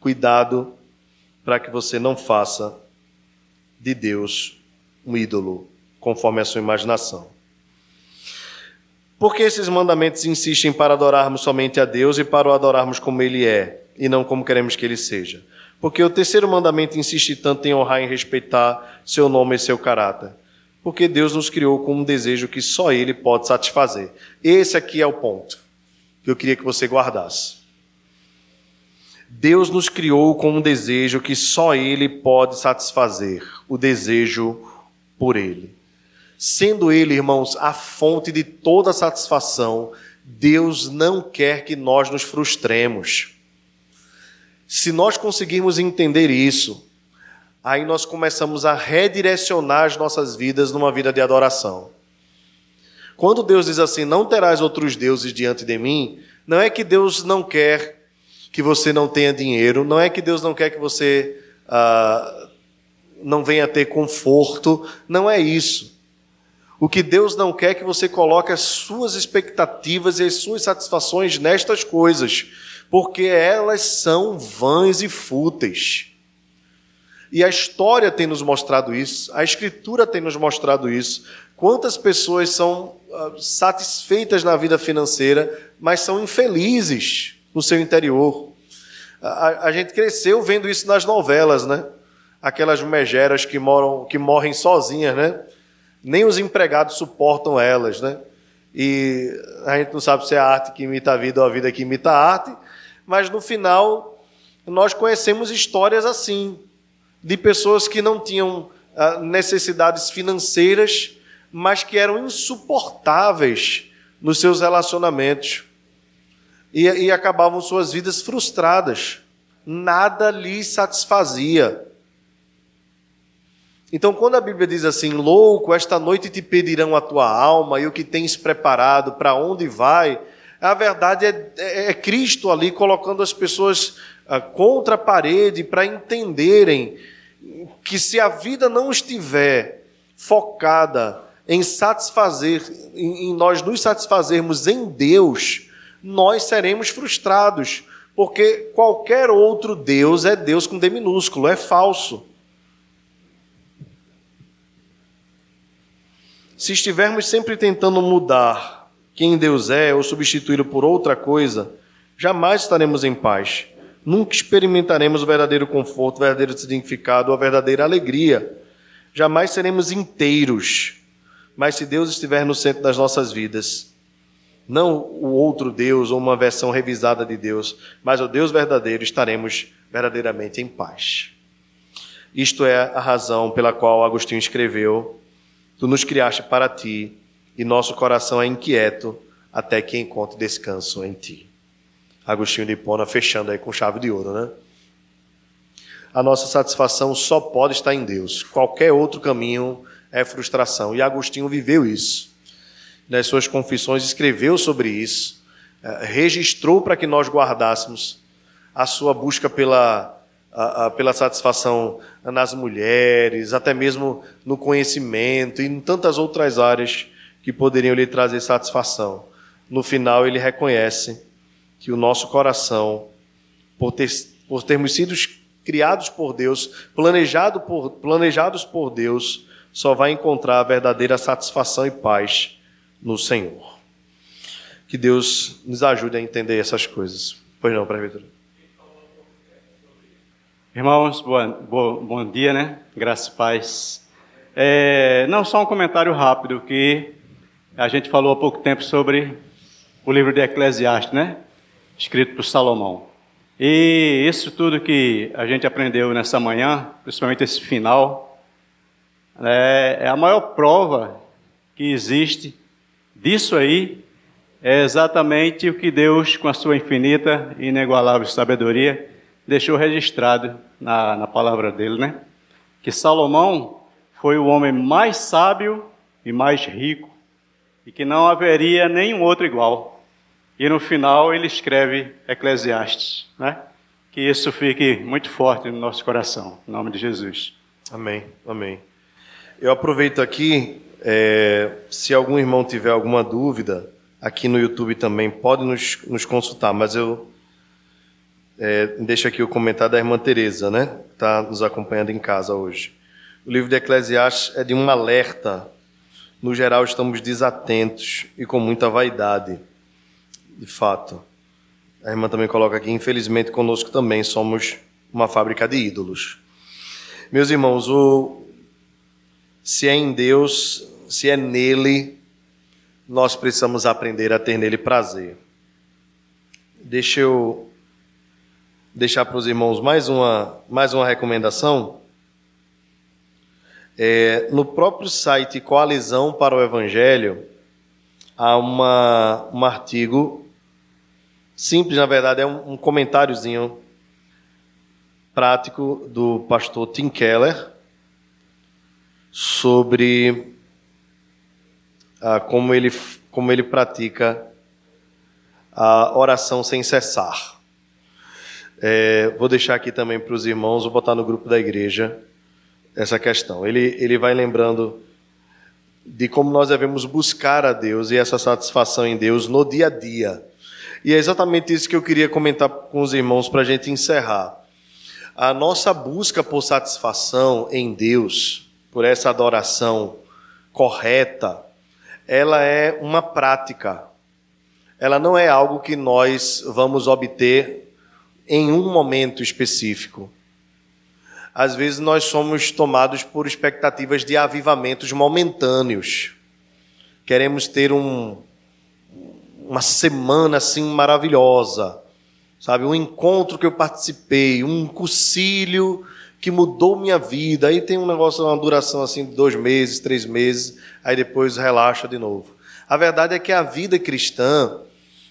Cuidado para que você não faça de Deus um ídolo, conforme a sua imaginação. Por que esses mandamentos insistem para adorarmos somente a Deus e para o adorarmos como Ele é, e não como queremos que Ele seja? Porque o terceiro mandamento insiste tanto em honrar e respeitar seu nome e seu caráter. Porque Deus nos criou com um desejo que só Ele pode satisfazer. Esse aqui é o ponto que eu queria que você guardasse. Deus nos criou com um desejo que só Ele pode satisfazer o desejo por Ele. Sendo Ele, irmãos, a fonte de toda satisfação, Deus não quer que nós nos frustremos. Se nós conseguirmos entender isso, aí nós começamos a redirecionar as nossas vidas numa vida de adoração. Quando Deus diz assim: Não terás outros deuses diante de mim, não é que Deus não quer que você não tenha dinheiro, não é que Deus não quer que você ah, não venha ter conforto, não é isso. O que Deus não quer é que você coloque as suas expectativas e as suas satisfações nestas coisas, porque elas são vãs e fúteis. E a história tem nos mostrado isso, a Escritura tem nos mostrado isso. Quantas pessoas são uh, satisfeitas na vida financeira, mas são infelizes no seu interior? A, a gente cresceu vendo isso nas novelas, né? Aquelas megeras que, moram, que morrem sozinhas, né? Nem os empregados suportam elas, né? E a gente não sabe se é a arte que imita a vida ou a vida que imita a arte, mas no final nós conhecemos histórias assim, de pessoas que não tinham ah, necessidades financeiras, mas que eram insuportáveis nos seus relacionamentos e, e acabavam suas vidas frustradas. Nada lhes satisfazia. Então, quando a Bíblia diz assim, louco, esta noite te pedirão a tua alma e o que tens preparado, para onde vai, a verdade é, é, é Cristo ali colocando as pessoas ah, contra a parede para entenderem que se a vida não estiver focada em satisfazer, em, em nós nos satisfazermos em Deus, nós seremos frustrados, porque qualquer outro Deus é Deus com D minúsculo, é falso. Se estivermos sempre tentando mudar quem Deus é ou substituí-lo por outra coisa, jamais estaremos em paz nunca experimentaremos o verdadeiro conforto, o verdadeiro significado, a verdadeira alegria. Jamais seremos inteiros. Mas se Deus estiver no centro das nossas vidas, não o outro Deus ou uma versão revisada de Deus, mas o Deus verdadeiro, estaremos verdadeiramente em paz. Isto é a razão pela qual Agostinho escreveu: Tu nos criaste para ti, e nosso coração é inquieto até que encontre descanso em ti. Agostinho de Hipona fechando aí com chave de ouro, né? A nossa satisfação só pode estar em Deus. Qualquer outro caminho é frustração. E Agostinho viveu isso. Nas suas confissões escreveu sobre isso, eh, registrou para que nós guardássemos a sua busca pela, a, a, pela satisfação nas mulheres, até mesmo no conhecimento e em tantas outras áreas que poderiam lhe trazer satisfação. No final, ele reconhece que o nosso coração, por, ter, por termos sido criados por Deus, planejado por, planejados por Deus, só vai encontrar a verdadeira satisfação e paz no Senhor. Que Deus nos ajude a entender essas coisas. Pois não, presbítero? Irmãos, boa, boa, bom dia, né? Graças e paz. É, não, só um comentário rápido, que a gente falou há pouco tempo sobre o livro de Eclesiastes, né? Escrito por Salomão. E isso tudo que a gente aprendeu nessa manhã, principalmente esse final, é, é a maior prova que existe disso aí, é exatamente o que Deus, com a sua infinita e inigualável sabedoria, deixou registrado na, na palavra dele, né? Que Salomão foi o homem mais sábio e mais rico, e que não haveria nenhum outro igual. E no final ele escreve Eclesiastes, né? Que isso fique muito forte no nosso coração, em nome de Jesus. Amém, amém. Eu aproveito aqui, é, se algum irmão tiver alguma dúvida, aqui no YouTube também pode nos, nos consultar, mas eu é, deixo aqui o comentário da irmã Teresa, né? Está nos acompanhando em casa hoje. O livro de Eclesiastes é de um alerta. No geral, estamos desatentos e com muita vaidade. De fato. A irmã também coloca aqui, infelizmente, conosco também somos uma fábrica de ídolos. Meus irmãos, o... se é em Deus, se é nele, nós precisamos aprender a ter nele prazer. Deixa eu deixar para os irmãos mais uma, mais uma recomendação. É, no próprio site Coalizão para o Evangelho, há uma, um artigo simples, na verdade, é um, um comentáriozinho prático do pastor Tim Keller sobre ah, como, ele, como ele pratica a oração sem cessar. É, vou deixar aqui também para os irmãos, vou botar no grupo da igreja essa questão. Ele, ele vai lembrando de como nós devemos buscar a Deus e essa satisfação em Deus no dia a dia. E é exatamente isso que eu queria comentar com os irmãos para a gente encerrar. A nossa busca por satisfação em Deus, por essa adoração correta, ela é uma prática. Ela não é algo que nós vamos obter em um momento específico. Às vezes nós somos tomados por expectativas de avivamentos momentâneos. Queremos ter um, uma semana assim maravilhosa, sabe? Um encontro que eu participei, um cursilho que mudou minha vida. Aí tem um negócio, uma duração assim de dois meses, três meses, aí depois relaxa de novo. A verdade é que a vida cristã,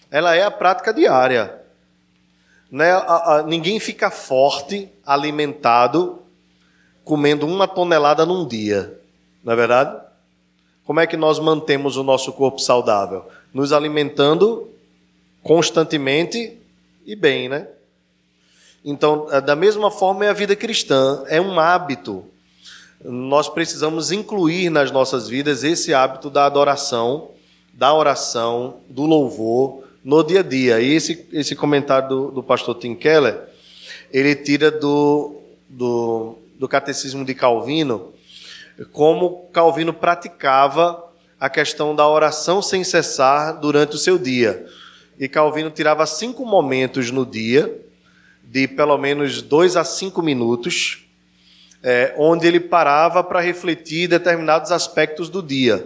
ela é a prática diária. Né? Ninguém fica forte, alimentado, comendo uma tonelada num dia. Não é verdade? Como é que nós mantemos o nosso corpo saudável? Nos alimentando constantemente e bem, né? Então, é, da mesma forma é a vida cristã, é um hábito. Nós precisamos incluir nas nossas vidas esse hábito da adoração, da oração, do louvor, no dia a dia. E esse, esse comentário do, do pastor Tim Keller, ele tira do, do, do Catecismo de Calvino como Calvino praticava a questão da oração sem cessar durante o seu dia. E Calvino tirava cinco momentos no dia, de pelo menos dois a cinco minutos, é, onde ele parava para refletir determinados aspectos do dia.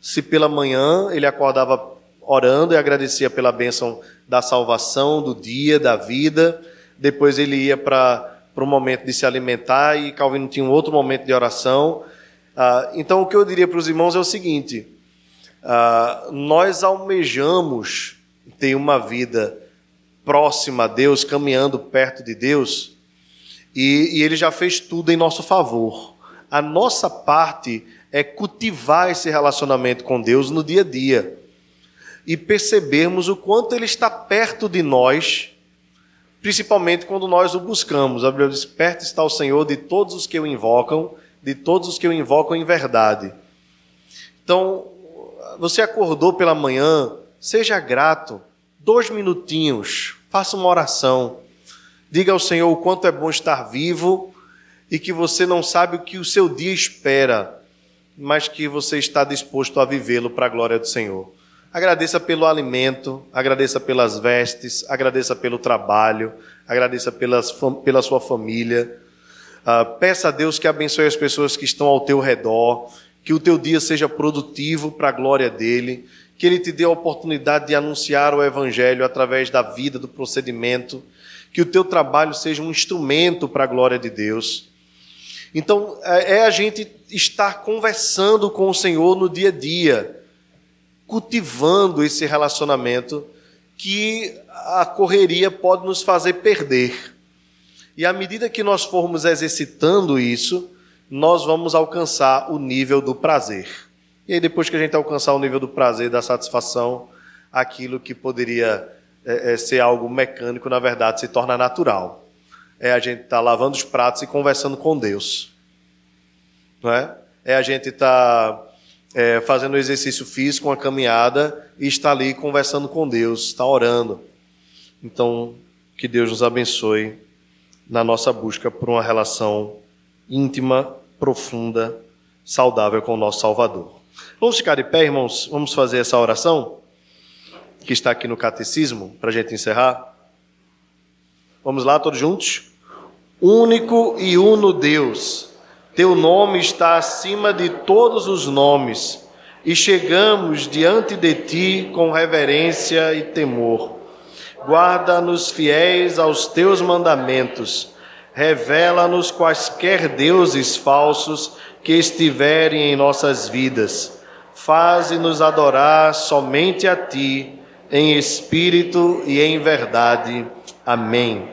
Se pela manhã ele acordava orando e agradecia pela bênção da salvação, do dia, da vida. Depois ele ia para o momento de se alimentar e Calvino tinha um outro momento de oração. Ah, então, o que eu diria para os irmãos é o seguinte: ah, nós almejamos ter uma vida próxima a Deus, caminhando perto de Deus, e, e Ele já fez tudo em nosso favor. A nossa parte é cultivar esse relacionamento com Deus no dia a dia e percebermos o quanto Ele está perto de nós, principalmente quando nós o buscamos. A Bíblia diz: perto está o Senhor de todos os que o invocam, de todos os que o invocam em verdade. Então, você acordou pela manhã, seja grato, dois minutinhos, faça uma oração, diga ao Senhor o quanto é bom estar vivo e que você não sabe o que o seu dia espera, mas que você está disposto a vivê-lo para a glória do Senhor. Agradeça pelo alimento, agradeça pelas vestes, agradeça pelo trabalho, agradeça pelas, pela sua família. Uh, peça a Deus que abençoe as pessoas que estão ao teu redor, que o teu dia seja produtivo para a glória dele, que ele te dê a oportunidade de anunciar o evangelho através da vida, do procedimento, que o teu trabalho seja um instrumento para a glória de Deus. Então, é, é a gente estar conversando com o Senhor no dia a dia, cultivando esse relacionamento que a correria pode nos fazer perder. E à medida que nós formos exercitando isso, nós vamos alcançar o nível do prazer. E aí, depois que a gente alcançar o nível do prazer, da satisfação, aquilo que poderia é, é, ser algo mecânico, na verdade, se torna natural. É a gente estar tá lavando os pratos e conversando com Deus. Não é? É a gente estar tá, é, fazendo exercício físico, uma caminhada, e estar ali conversando com Deus, estar orando. Então, que Deus nos abençoe na nossa busca por uma relação íntima profunda, saudável com o nosso Salvador. Vamos ficar de pé, irmãos? Vamos fazer essa oração que está aqui no catecismo, para a gente encerrar? Vamos lá, todos juntos? Único e uno Deus, teu nome está acima de todos os nomes, e chegamos diante de ti com reverência e temor. Guarda-nos fiéis aos teus mandamentos revela-nos quaisquer deuses falsos que estiverem em nossas vidas. Faze-nos adorar somente a Ti, em espírito e em verdade. Amém.